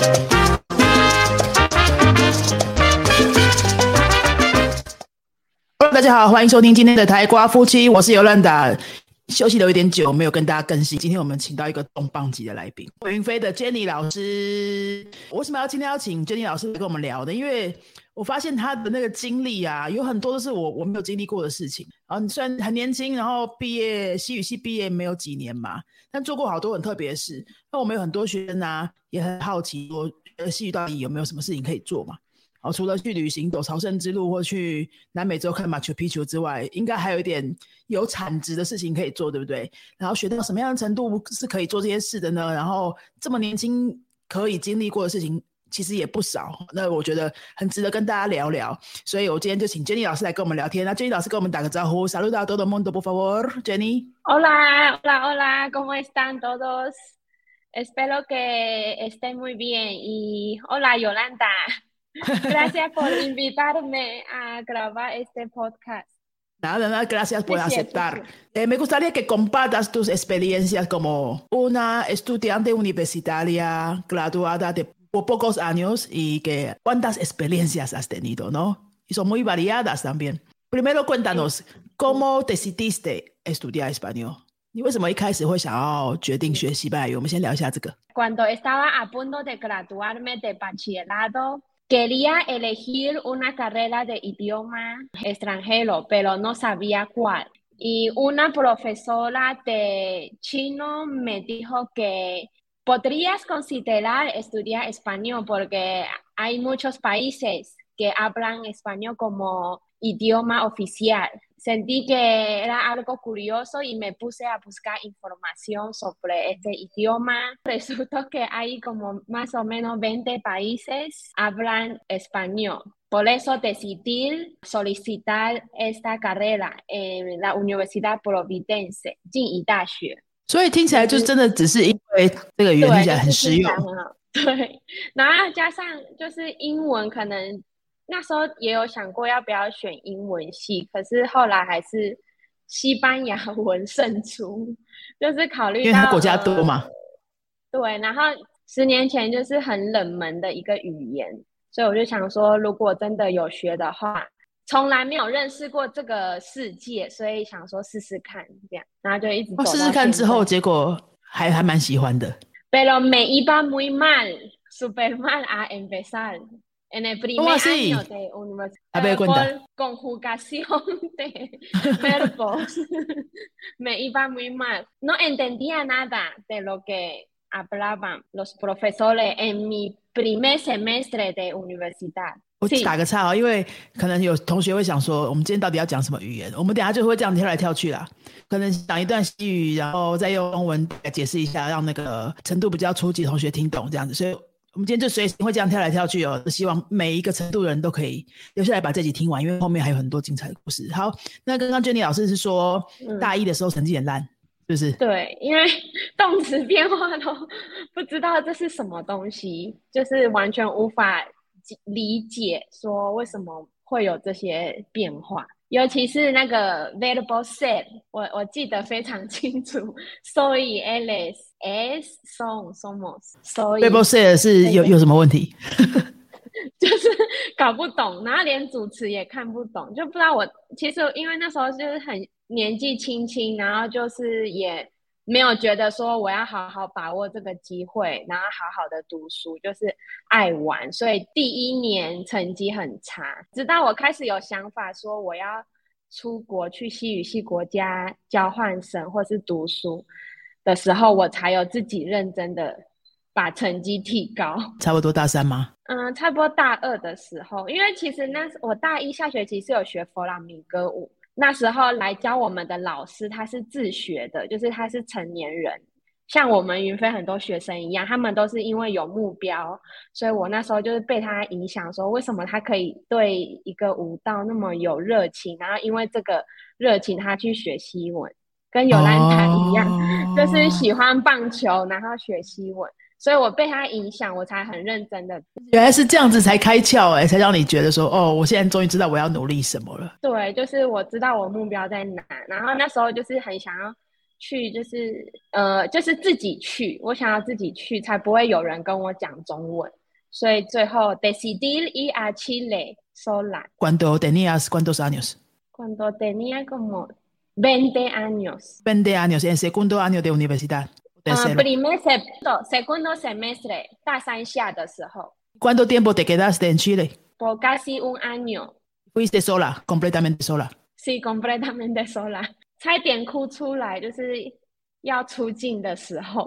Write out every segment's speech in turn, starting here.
Hello，大家好，欢迎收听今天的台瓜夫妻，我是尤兰达。休息了有点久，没有跟大家更新。今天我们请到一个重磅级的来宾，云飞的 Jenny 老师。为什么要今天要请 Jenny 老师来跟我们聊呢？因为我发现他的那个经历啊，有很多都是我我没有经历过的事情。啊，你虽然很年轻，然后毕业西语系毕业没有几年嘛，但做过好多很特别的事。那我们有很多学生啊，也很好奇我，呃，西语到底有没有什么事情可以做嘛？哦，除了去旅行走朝圣之路，或去南美洲看马球、皮球之外，应该还有一点有产值的事情可以做，对不对？然后学到什么样的程度是可以做这些事的呢？然后这么年轻可以经历过的事情其实也不少，那我觉得很值得跟大家聊聊。所以我今天就请 Jenny 老师来跟我们聊天。那 Jenny 老师跟我们打个招呼，Saludos a todo mundo por favor，Jenny。Hola，hola，hola，¿cómo están todos？Espero que estén muy bien y hola Yolanda。Gracias por invitarme a grabar este podcast. Nada, nada, gracias por aceptar. Eh, me gustaría que compartas tus experiencias como una estudiante universitaria graduada de pocos años y que cuántas experiencias has tenido, ¿no? Y son muy variadas también. Primero cuéntanos, ¿cómo decidiste estudiar español? Cuando estaba a punto de graduarme de bachillerato, Quería elegir una carrera de idioma extranjero, pero no sabía cuál. Y una profesora de chino me dijo que podrías considerar estudiar español porque hay muchos países que hablan español como idioma oficial sentí que era algo curioso y me puse a buscar información sobre este idioma. Resultó que hay como más o menos 20 países hablan español. Por eso decidí solicitar esta carrera en la Universidad Providense, Jin。所以听起来就真的只是因为这个语言听起来很实用，对，然后加上就是英文可能那时候也有想过要不要选英文系，可是后来还是西班牙文胜出，就是考虑到国家多嘛。对，然后十年前就是很冷门的一个语言，所以我就想说，如果真的有学的话，从来没有认识过这个世界，所以想说试试看这样，然后就一直试试看之后，结果还还蛮喜欢的。Pero me iba muy mal, super mal a empezar. en el primer año de universidad por conjugación de verbos me iba muy mal. No entendía nada de lo que hablaban los profesores en mi primer semestre de universidad. 我打个岔哦，因为可能有同学会想说，我们今天到底要讲什么语言？我们等下就会这样跳来跳去啦，可能讲一段西语，然后再用中文来解释一下，让那个程度比较初级同学听懂这样子。所以我们今天就随时会这样跳来跳去哦，希望每一个程度的人都可以留下来把这集听完，因为后面还有很多精彩的故事。好，那刚刚 Jenny 老师是说大一的时候成绩很烂，是不是？对，因为动词变化都 不知道这是什么东西，就是完全无法理解说为什么会有这些变化。尤其是那个 variable set，我我记得非常清楚。所以 Alice s song somos，所以 variable set 是有有什么问题？就是搞不懂，然后连主持也看不懂，就不知道我其实因为那时候就是很年纪轻轻，然后就是也。没有觉得说我要好好把握这个机会，然后好好的读书，就是爱玩，所以第一年成绩很差。直到我开始有想法说我要出国去西语系国家交换生或是读书的时候，我才有自己认真的把成绩提高。差不多大三吗？嗯，差不多大二的时候，因为其实那我大一下学期是有学弗朗明歌舞。那时候来教我们的老师，他是自学的，就是他是成年人，像我们云飞很多学生一样，他们都是因为有目标，所以我那时候就是被他影响，说为什么他可以对一个舞蹈那么有热情，然后因为这个热情，他去学西文，跟有兰塔一样，就是喜欢棒球，然后学西文。所以我被他影响，我才很认真的。原来是这样子才开窍哎，才让你觉得说哦，我现在终于知道我要努力什么了。对，就是我知道我目标在哪，然后那时候就是很想要去就是呃就是自己去，我想要自己去，才不会有人跟我讲中文。所以最后 decidir ir a Chile sola. Cuando tenías cuántos años? Cuando tenía como 20 años. 20 años, en segundo año de universidad. Uh, primer segundo, segundo semestre, 大三下的时候。¿Cuánto tiempo te quedaste en Chile? Por casi un año. ¿Fuiste sola, completamente sola? Sí, completamente sola. 差点哭出来，就是要出境的时候，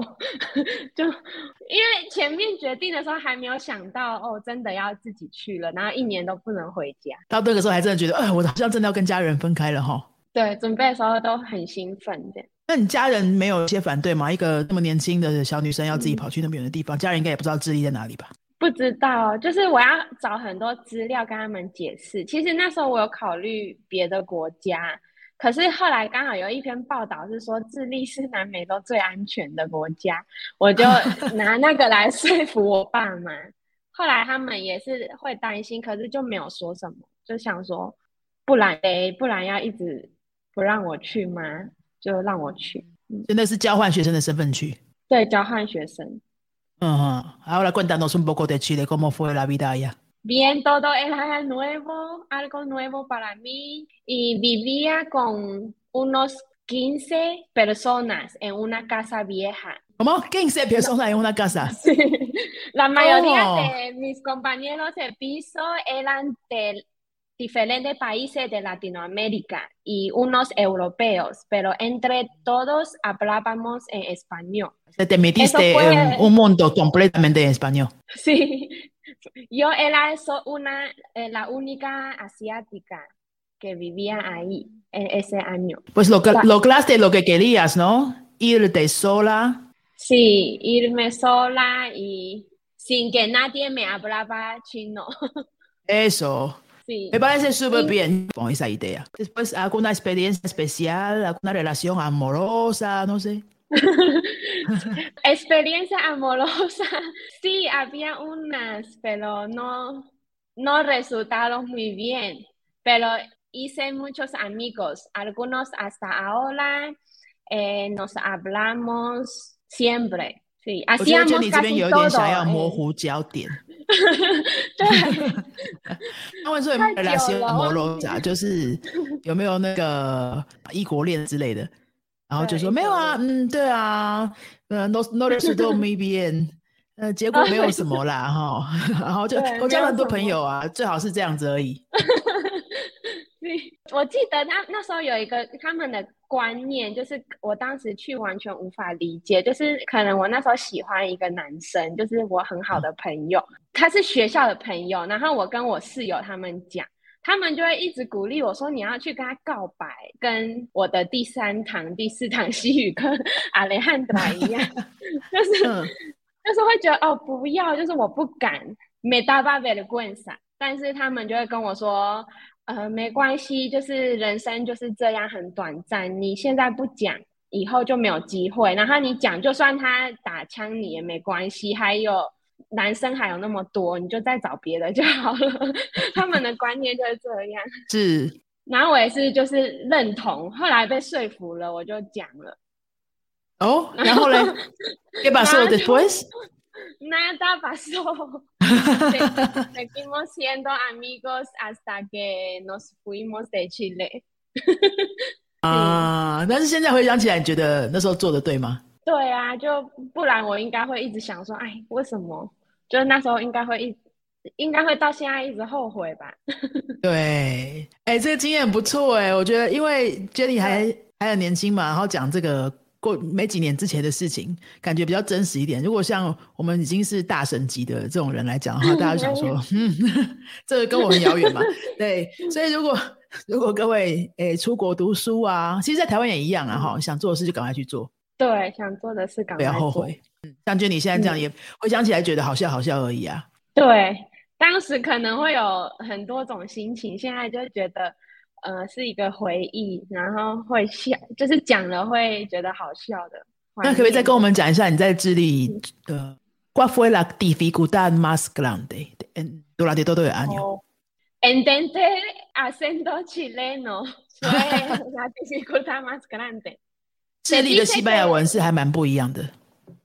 就因为前面决定的时候还没有想到哦，真的要自己去了，然后一年都不能回家。到那个时候还真的觉得，哎，我好像真的要跟家人分开了哈。对，准备的时候都很兴奋的。那你家人没有一些反对吗？一个那么年轻的小女生要自己跑去那么远的地方，家人应该也不知道智利在哪里吧？不知道，就是我要找很多资料跟他们解释。其实那时候我有考虑别的国家，可是后来刚好有一篇报道是说智利是南美洲最安全的国家，我就 拿那个来说服我爸妈。后来他们也是会担心，可是就没有说什么，就想说，不然诶，不然要一直不让我去吗？就让我去。真的是交换学生的身份去？对，交换学生。Ahora cuéntanos un poco de Chile, ¿cómo fue la vida allá? Bien, todo era nuevo, algo nuevo para mí y vivía con unos 15 personas en una casa vieja. ¿Cómo? 15 personas en una casa. Sí. La mayoría de mis compañeros de piso eran del diferentes países de Latinoamérica y unos europeos, pero entre todos hablábamos en español. Te metiste en un mundo completamente en español. Sí, yo era una, eh, la única asiática que vivía ahí ese año. Pues lo, lograste lo que querías, ¿no? Irte sola. Sí, irme sola y sin que nadie me hablaba chino. Eso. Me parece súper bien con esa idea. Después, ¿alguna experiencia especial, alguna relación amorosa, no sé? experiencia amorosa, sí, había unas, pero no, no resultaron muy bien. Pero hice muchos amigos, algunos hasta ahora eh, nos hablamos siempre. 我觉得你这边有点想要模糊焦点。对，他们说有没有那些摩罗扎，就是有没有那个异国恋之类的，然后就说没有啊，嗯，对啊，呃，no no s t o maybe，呃，结果没有什么啦，哈，然后就我交了很多朋友啊，最好是这样子而已。我记得那那时候有一个他们的观念，就是我当时去完全无法理解，就是可能我那时候喜欢一个男生，就是我很好的朋友，他是学校的朋友，然后我跟我室友他们讲，他们就会一直鼓励我说你要去跟他告白，跟我的第三堂、第四堂 西语课阿雷汉德一样，就是 就是会觉得哦不要，就是我不敢，没大巴贝的棍伞，但是他们就会跟我说。呃，没关系，就是人生就是这样，很短暂。你现在不讲，以后就没有机会。然后你讲，就算他打枪你也没关系。还有男生还有那么多，你就再找别的就好了。他们的观念就是这样。是。然后我也是，就是认同。后来被说服了，我就讲了。哦，然后嘞？¿Qué pasó después? Nada pasó. Seguimos siendo amigos hasta que nos fuimos de Chile. 啊，但是现在回想起来，你觉得那时候做的对吗？对啊，就不然我应该会一直想说，哎，为什么？就是那时候应该会一，应该会到现在一直后悔吧。对，哎，这个经验不错哎，我觉得因为 Jenny 还还很年轻嘛，然后讲这个。过没几年之前的事情，感觉比较真实一点。如果像我们已经是大神级的这种人来讲的话，大家就想说，嗯，这个跟我很遥远嘛。对，所以如果如果各位诶出国读书啊，其实，在台湾也一样啊，哈，想做的事就赶快去做。对，想做的事赶快不要后悔。嗯，像就你现在这样，也回想起来觉得好笑好笑而已啊。对，当时可能会有很多种心情，现在就觉得。呃，是一个回忆，然后会笑，就是讲了会觉得好笑的。那可不可以再跟我们讲一下你在智利的？¿Cuál fue la dificultad más grande durante todo el año? Entender acento chileno fue la dificultad más grande. 智利的西班牙文是还蛮不一样的。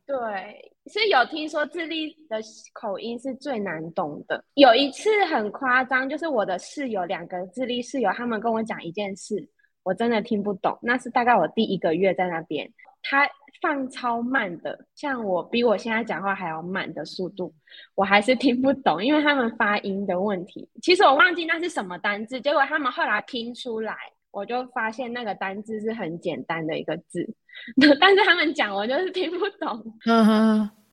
对，是有听说智利的口音是最难懂的。有一次很夸张，就是我的室友两个智利室友，他们跟我讲一件事，我真的听不懂。那是大概我第一个月在那边，他放超慢的，像我比我现在讲话还要慢的速度，我还是听不懂，因为他们发音的问题。其实我忘记那是什么单字，结果他们后来拼出来。我就发现那个单字是很简单的一个字，但是他们讲我就是听不懂，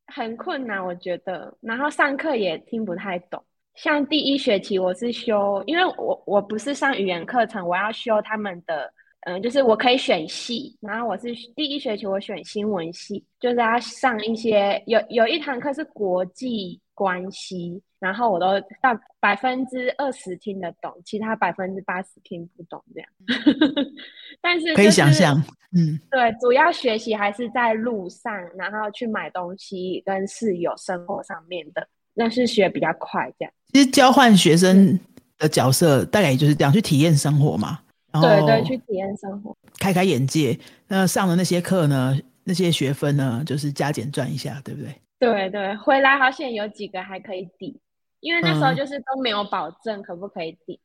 很困难，我觉得。然后上课也听不太懂。像第一学期我是修，因为我我不是上语言课程，我要修他们的，嗯，就是我可以选系。然后我是第一学期我选新闻系，就是要上一些有有一堂课是国际关系。然后我都到百分之二十听得懂，其他百分之八十听不懂这样。但是可以想象，嗯，对，主要学习还是在路上，然后去买东西，跟室友生活上面的，那是学比较快这样。其实交换学生的角色大概也就是这样，去体验生活嘛。对对，去体验生活，开开眼界。那上的那些课呢，那些学分呢，就是加减赚一下，对不对？对对，回来好像有几个还可以抵。因为那时候就是都没有保证可不可以抵，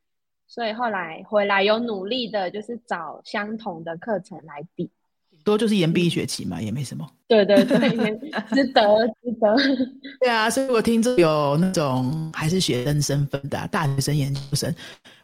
所以后来回来有努力的，就是找相同的课程来抵，多就是延毕一学期嘛，也没什么。对对对，值得值得。对啊，所以我听着有那种还是学生身份的大学生、研究生，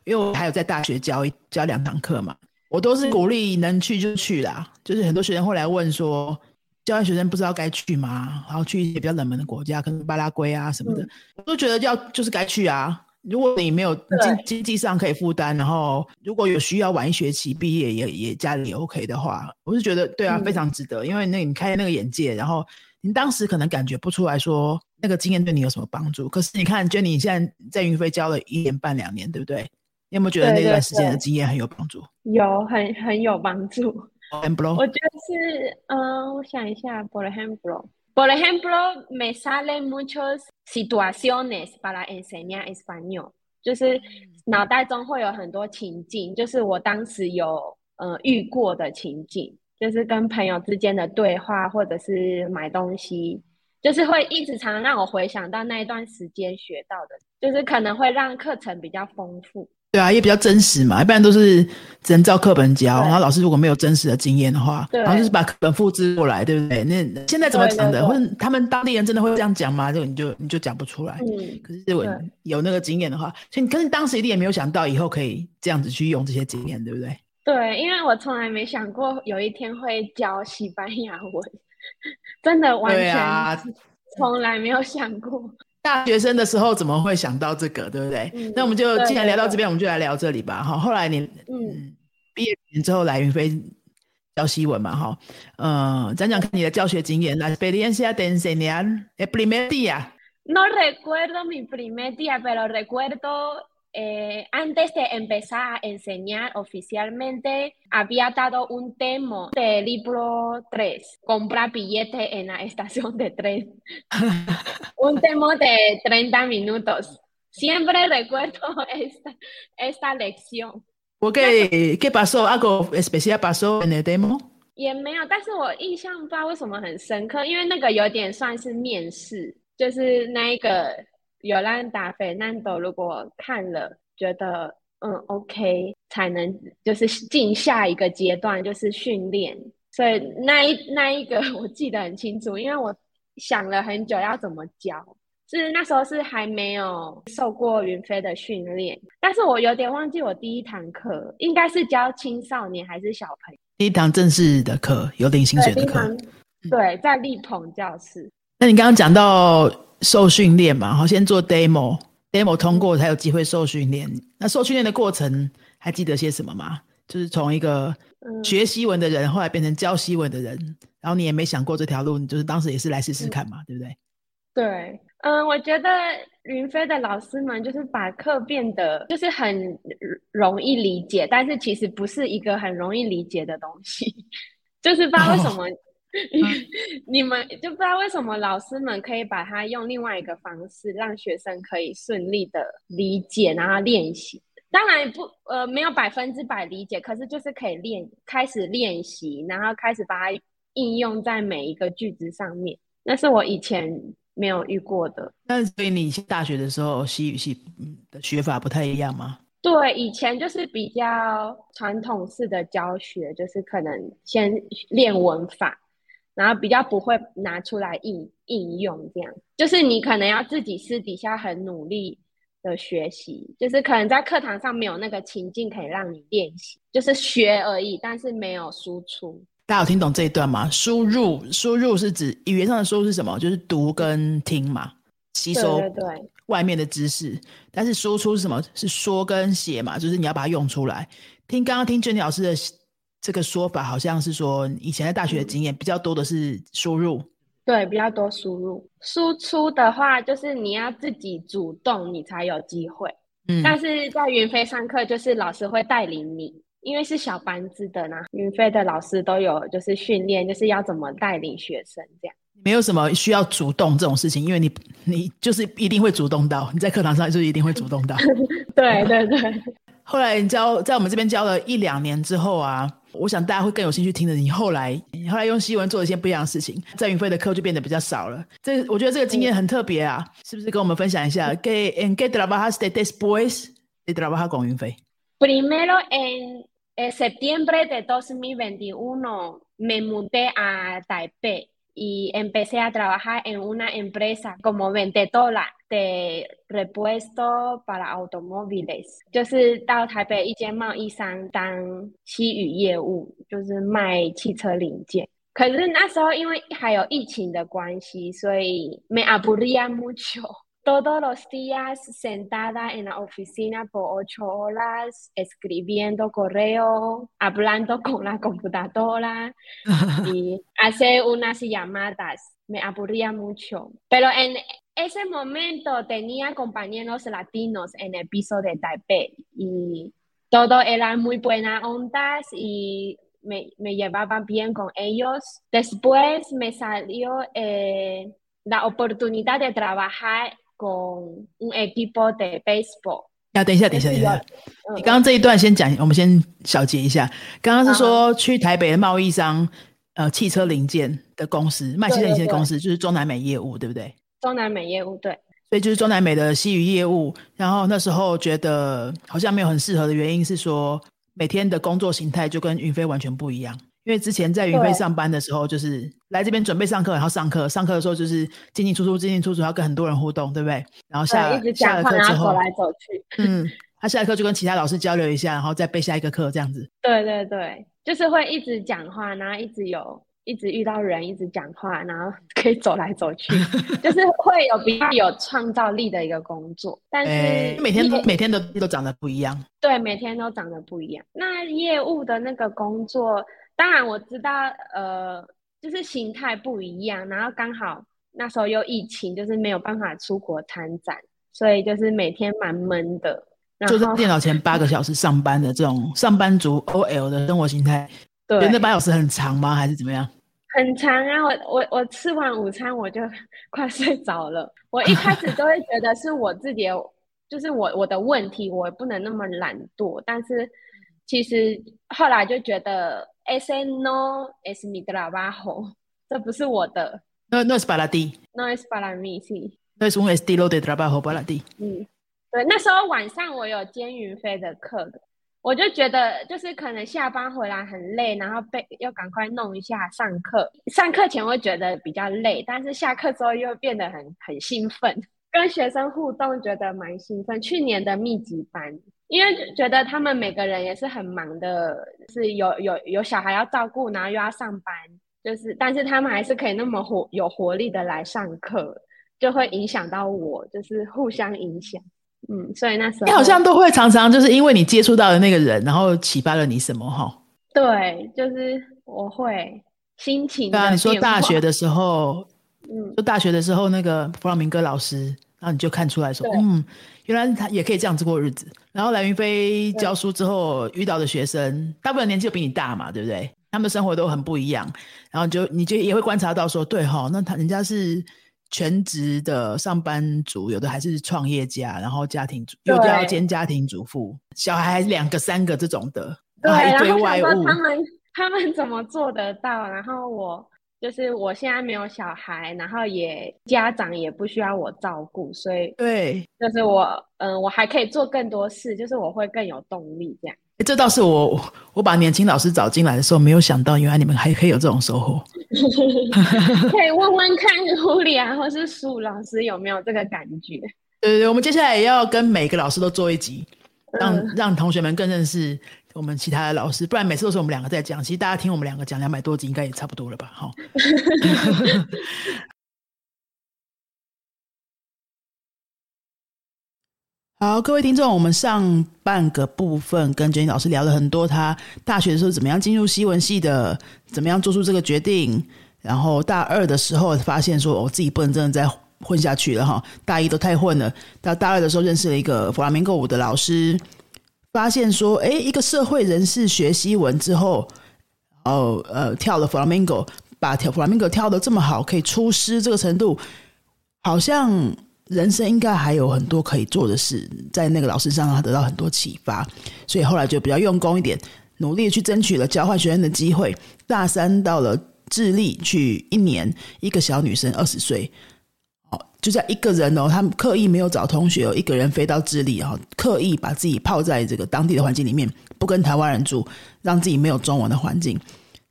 因为我还有在大学教一教两堂课嘛，我都是鼓励能去就去啦。就是很多学生后来问说。交换学生不知道该去吗？然后去一些比较冷门的国家，可能巴拉圭啊什么的，我都觉得要就是该去啊。如果你没有经经济上可以负担，然后如果有需要晚一学期毕业也也家里也 OK 的话，我是觉得对啊，非常值得。因为那你开那个眼界，然后你当时可能感觉不出来说那个经验对你有什么帮助。可是你看，Jenny 现在在云飞教了一年半两年，对不对？你有没有觉得那段时间的经验很有帮助？有，很 很有帮助。我觉得是，嗯，我想一下，por ejemplo，por ejemplo，me salen muchas situaciones para enseñar español，就是脑袋中会有很多情境，就是我当时有呃遇过的情境，就是跟朋友之间的对话，或者是买东西，就是会一直常让我回想到那一段时间学到的，就是可能会让课程比较丰富。对啊，也比较真实嘛，一般都是只能照课本教，然后老师如果没有真实的经验的话，然后就是把课本复制过来，对不对？那现在怎么讲的？或者他们当地人真的会这样讲吗？这个你就你就讲不出来。嗯，可是我有那个经验的话，所以可是当时一定也没有想到以后可以这样子去用这些经验，对不对？对，因为我从来没想过有一天会教西班牙文，真的完全从来没有想过。大学生的时候怎么会想到这个，对不对？那我们就既然聊到这边，我们就来聊这里吧。哈，后来你嗯毕业之后来云飞教西文嘛，哈，嗯，讲讲看你的教学经验。La experiencia de enseñar el primer día. No recuerdo mi primer día, pero recuerdo Eh, antes de empezar a enseñar oficialmente, había dado un demo de libro 3, comprar billetes en la estación de tren. un demo de 30 minutos. Siempre recuerdo esta, esta lección. ¿Por qué? ¿Qué pasó? ¿Algo especial pasó en el demo? 也没有，但是我印象不知道为什么很深刻，因为那个有点算是面试，就是那一个 有兰达费南多如果看了觉得嗯 OK，才能就是进下一个阶段，就是训练。所以那一那一个 我记得很清楚，因为我想了很久要怎么教。是那时候是还没有受过云飞的训练，但是我有点忘记我第一堂课应该是教青少年还是小朋友。第一堂正式的课，有领薪水的课。对，在立鹏教室。那你刚刚讲到。受训练嘛，好，先做 demo，demo 通过才有机会受训练。那受训练的过程还记得些什么吗？就是从一个学西文的人，后来变成教西文的人，然后你也没想过这条路，你就是当时也是来试试看嘛，对不对？对，嗯，我觉得云飞的老师们就是把课变得就是很容易理解，但是其实不是一个很容易理解的东西，就是不知道为什么。你们就不知道为什么老师们可以把它用另外一个方式，让学生可以顺利的理解，然后练习。当然不呃没有百分之百理解，可是就是可以练，开始练习，然后开始把它应用在每一个句子上面。那是我以前没有遇过的。那所以你大学的时候西语系的学法不太一样吗？对，以前就是比较传统式的教学，就是可能先练文法，然后比较不会拿出来应应用，这样就是你可能要自己私底下很努力的学习，就是可能在课堂上没有那个情境可以让你练习，就是学而已，但是没有输出。大家有听懂这一段吗？输入输入是指语言上的输入是什么？就是读跟听嘛，吸收对。外面的知识，但是输出是什么？是说跟写嘛？就是你要把它用出来。听刚刚听 Jenny 老师的这个说法，好像是说以前在大学的经验比较多的是输入，对，比较多输入。输出的话，就是你要自己主动，你才有机会。嗯，但是在云飞上课，就是老师会带领你，因为是小班制的呢。云飞的老师都有就是训练，就是要怎么带领学生这样。没有什么需要主动这种事情，因为你你就是一定会主动到，你在课堂上就一定会主动到。对对对。后来你教在我们这边教了一两年之后啊，我想大家会更有兴趣听的。你后来你后来用西文做了一些不一样的事情，在云飞的课就变得比较少了。这我觉得这个经验很特别啊，是不是跟我们分享一下？Que en qué trabajaste después de trabajar con 云飞？Primero en septiembre de 2021 me mudé a Taipei. y empecé a trabajar en una empresa como vendedora de repuesto para automóviles，就是到台北一间贸易商当西语业务，就是卖汽车零件。可是那时候因为还有疫情的关系，所以 me aburría mucho。 Todos los días sentada en la oficina por ocho horas, escribiendo correo, hablando con la computadora y hacer unas llamadas. Me aburría mucho. Pero en ese momento tenía compañeros latinos en el piso de Taipei y todo eran muy buenas ondas y me, me llevaba bien con ellos. Después me salió eh, la oportunidad de trabajar con un equipo de baseball。啊等一下，等一下，等一下。你刚刚这一段先讲，我们先小结一下。刚刚是说去台北的贸易商，呃，汽车零件的公司，卖汽车零件的公司，就是中南美业务，对不对？中南美业务，对。所以就是中南美的西语业务。然后那时候觉得好像没有很适合的原因是说，每天的工作形态就跟云飞完全不一样。因为之前在云飞上班的时候，就是来这边准备上课，然后上课，上课的时候就是进进出出，进进出出，要跟很多人互动，对不对？然后下下了课之后，走来走去。嗯，他下课就跟其他老师交流一下，然后再备下一个课，这样子。对对对，就是会一直讲话，然后一直有，一直遇到人，一直讲话，然后可以走来走去，就是会有比较有创造力的一个工作。但是每天每天都都长得不一样。对，每天都长得不一样。那业务的那个工作。当然我知道，呃，就是形态不一样，然后刚好那时候又疫情，就是没有办法出国参展，所以就是每天蛮闷的，坐在电脑前八个小时上班的这种上班族 OL 的生活形态。对，那八小时很长吗？还是怎么样？很长啊！我我我吃完午餐我就 快睡着了。我一开始都会觉得是我自己，就是我我的问题，我不能那么懒惰。但是其实后来就觉得。Ese no es mi trabajo，这不是我的。No no es para ti。No es para mí，是。No es un estilo de trabajo para ti。嗯，对，那时候晚上我有兼云飞的课，我就觉得就是可能下班回来很累，然后被要赶快弄一下上课。上课前会觉得比较累，但是下课之后又变得很很兴奋，跟学生互动觉得蛮兴奋。去年的密集班。因为觉得他们每个人也是很忙的，是有有有小孩要照顾，然后又要上班，就是但是他们还是可以那么活有活力的来上课，就会影响到我，就是互相影响。嗯，所以那时候你好像都会常常就是因为你接触到的那个人，然后启发了你什么哈？对，就是我会心情。对啊，你说大学的时候，嗯，就大学的时候那个弗朗明哥老师，然后你就看出来说，嗯。原来他也可以这样子过日子。然后蓝云飞教书之后遇到的学生，大部分年纪都比你大嘛，对不对？他们生活都很不一样。然后就你就也会观察到说，对哈，那他人家是全职的上班族，有的还是创业家，然后家庭主，有的要兼家庭主妇，小孩两个、三个这种的，对，一堆外物，他们他们怎么做得到？然后我就是我现在没有小孩，然后也家长也不需要我照顾，所以对，就是我嗯，我还可以做更多事，就是我会更有动力这样。这倒是我我把年轻老师找进来的时候，没有想到，原来你们还可以有这种收获。可以问问看，胡里啊，或是苏老师有没有这个感觉？对对对，我们接下来也要跟每个老师都做一集，让让同学们更认识我们其他的老师。不然每次都是我们两个在讲，其实大家听我们两个讲两百多集，应该也差不多了吧？好。好，各位听众，我们上半个部分跟 Jenny 老师聊了很多，他大学的时候怎么样进入西文系的，怎么样做出这个决定，然后大二的时候发现说，我自己不能真的再混下去了哈，大一都太混了。到大二的时候认识了一个弗拉明戈舞的老师，发现说，哎，一个社会人士学西文之后，哦，呃，跳了弗拉明戈，把跳弗拉明戈跳的这么好，可以出师这个程度，好像。人生应该还有很多可以做的事，在那个老师身上他得到很多启发，所以后来就比较用功一点，努力去争取了交换学生的机会。大三到了智利去一年，一个小女生二十岁，哦，就在一个人哦，他们刻意没有找同学，一个人飞到智利哦，刻意把自己泡在这个当地的环境里面，不跟台湾人住，让自己没有中文的环境。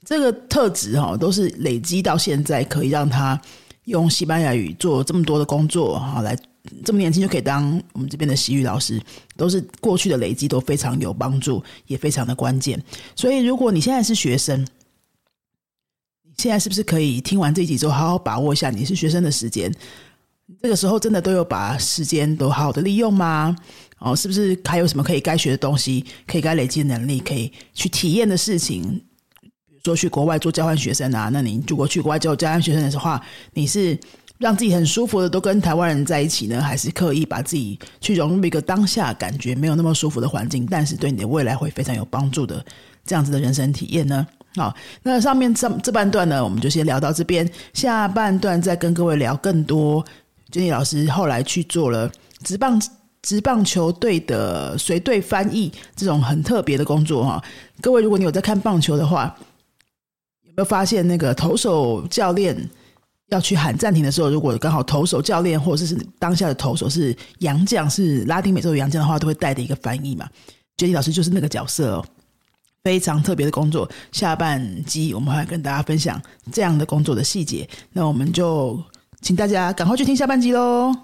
这个特质哈，都是累积到现在，可以让他。用西班牙语做这么多的工作，哈，来这么年轻就可以当我们这边的西语老师，都是过去的累积都非常有帮助，也非常的关键。所以，如果你现在是学生，现在是不是可以听完这一集之后，好好把握一下你是学生的时间？这个时候真的都有把时间都好好的利用吗？哦，是不是还有什么可以该学的东西，可以该累积的能力，可以去体验的事情？比如说去国外做交换学生啊？那你如果去国外做交换学生的话，你是让自己很舒服的都跟台湾人在一起呢，还是刻意把自己去融入一个当下感觉没有那么舒服的环境，但是对你的未来会非常有帮助的这样子的人生体验呢？好，那上面这这半段呢，我们就先聊到这边，下半段再跟各位聊更多。Jenny 老师后来去做了职棒职棒球队的随队翻译这种很特别的工作哈。各位，如果你有在看棒球的话，有没有发现那个投手教练要去喊暂停的时候，如果刚好投手教练或者是当下的投手是洋将，是拉丁美洲的洋将的话，都会带的一个翻译嘛。杰尼老师就是那个角色哦，非常特别的工作。下半集我们会跟大家分享这样的工作的细节，那我们就请大家赶快去听下半集喽。